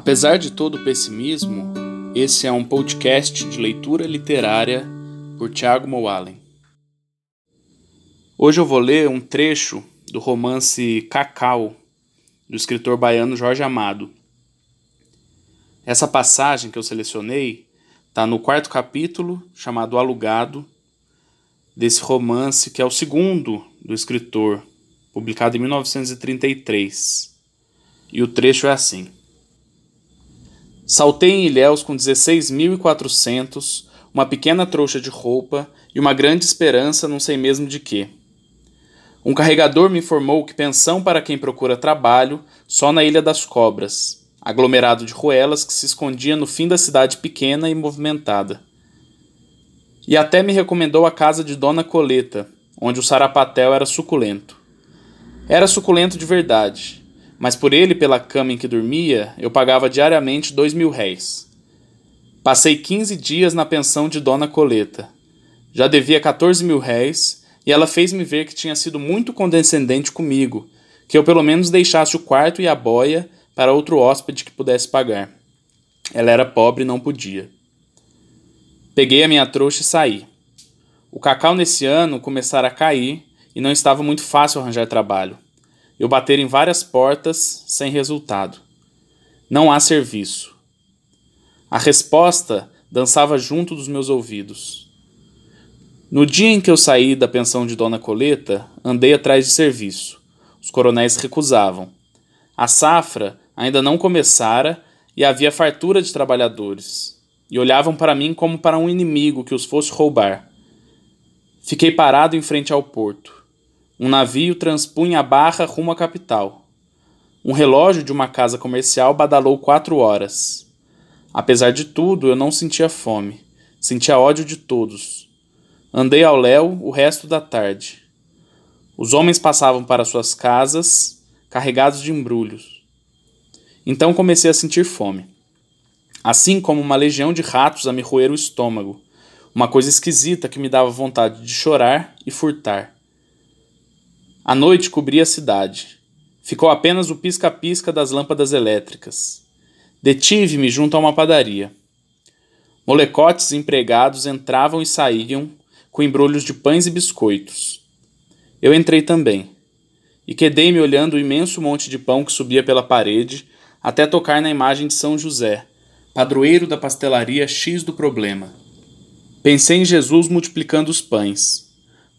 Apesar de todo o pessimismo, esse é um podcast de leitura literária por Tiago Moalen. Hoje eu vou ler um trecho do romance Cacau, do escritor baiano Jorge Amado. Essa passagem que eu selecionei está no quarto capítulo, chamado Alugado, desse romance que é o segundo do escritor, publicado em 1933. E o trecho é assim. Saltei em Ilhéus com 16.400, uma pequena trouxa de roupa e uma grande esperança não sei mesmo de quê. Um carregador me informou que pensão para quem procura trabalho só na Ilha das Cobras, aglomerado de ruelas que se escondia no fim da cidade pequena e movimentada. E até me recomendou a casa de Dona Coleta, onde o sarapatel era suculento. Era suculento de verdade, mas por ele pela cama em que dormia, eu pagava diariamente dois mil réis. Passei quinze dias na pensão de Dona Coleta. Já devia 14 mil réis, e ela fez-me ver que tinha sido muito condescendente comigo, que eu pelo menos deixasse o quarto e a boia para outro hóspede que pudesse pagar. Ela era pobre e não podia. Peguei a minha trouxa e saí. O cacau nesse ano começara a cair e não estava muito fácil arranjar trabalho. Eu bater em várias portas sem resultado. Não há serviço. A resposta dançava junto dos meus ouvidos. No dia em que eu saí da pensão de Dona Coleta, andei atrás de serviço. Os coronéis recusavam. A safra ainda não começara e havia fartura de trabalhadores. E olhavam para mim como para um inimigo que os fosse roubar. Fiquei parado em frente ao porto. Um navio transpunha a barra rumo à capital. Um relógio de uma casa comercial badalou quatro horas. Apesar de tudo, eu não sentia fome. Sentia ódio de todos. Andei ao léu o resto da tarde. Os homens passavam para suas casas, carregados de embrulhos. Então comecei a sentir fome. Assim como uma legião de ratos a me roer o estômago. Uma coisa esquisita que me dava vontade de chorar e furtar. A noite cobria a cidade. Ficou apenas o pisca-pisca das lâmpadas elétricas. Detive-me junto a uma padaria. Molecotes empregados entravam e saíam com embrulhos de pães e biscoitos. Eu entrei também. E quedei-me olhando o imenso monte de pão que subia pela parede até tocar na imagem de São José, padroeiro da pastelaria X do problema. Pensei em Jesus multiplicando os pães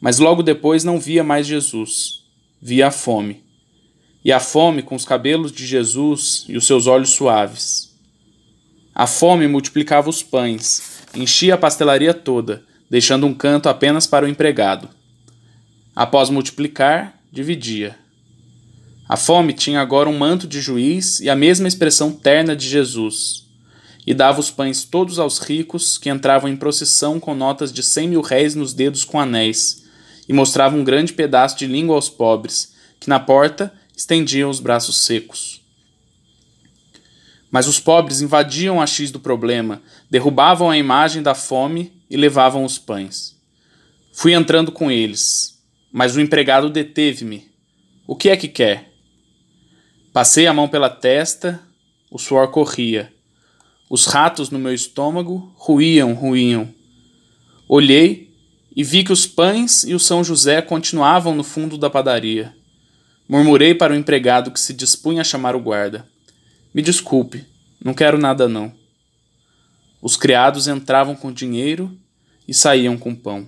mas logo depois não via mais Jesus, via a fome. E a fome com os cabelos de Jesus e os seus olhos suaves. A fome multiplicava os pães, enchia a pastelaria toda, deixando um canto apenas para o empregado. Após multiplicar, dividia. A fome tinha agora um manto de juiz e a mesma expressão terna de Jesus, e dava os pães todos aos ricos que entravam em procissão com notas de cem mil réis nos dedos com anéis, e mostrava um grande pedaço de língua aos pobres, que na porta estendiam os braços secos. Mas os pobres invadiam a X do problema, derrubavam a imagem da fome e levavam os pães. Fui entrando com eles, mas o empregado deteve-me. O que é que quer? Passei a mão pela testa, o suor corria. Os ratos no meu estômago ruíam, ruíam. Olhei e vi que os pães e o São José continuavam no fundo da padaria. Murmurei para o empregado que se dispunha a chamar o guarda. Me desculpe, não quero nada não. Os criados entravam com dinheiro e saíam com pão.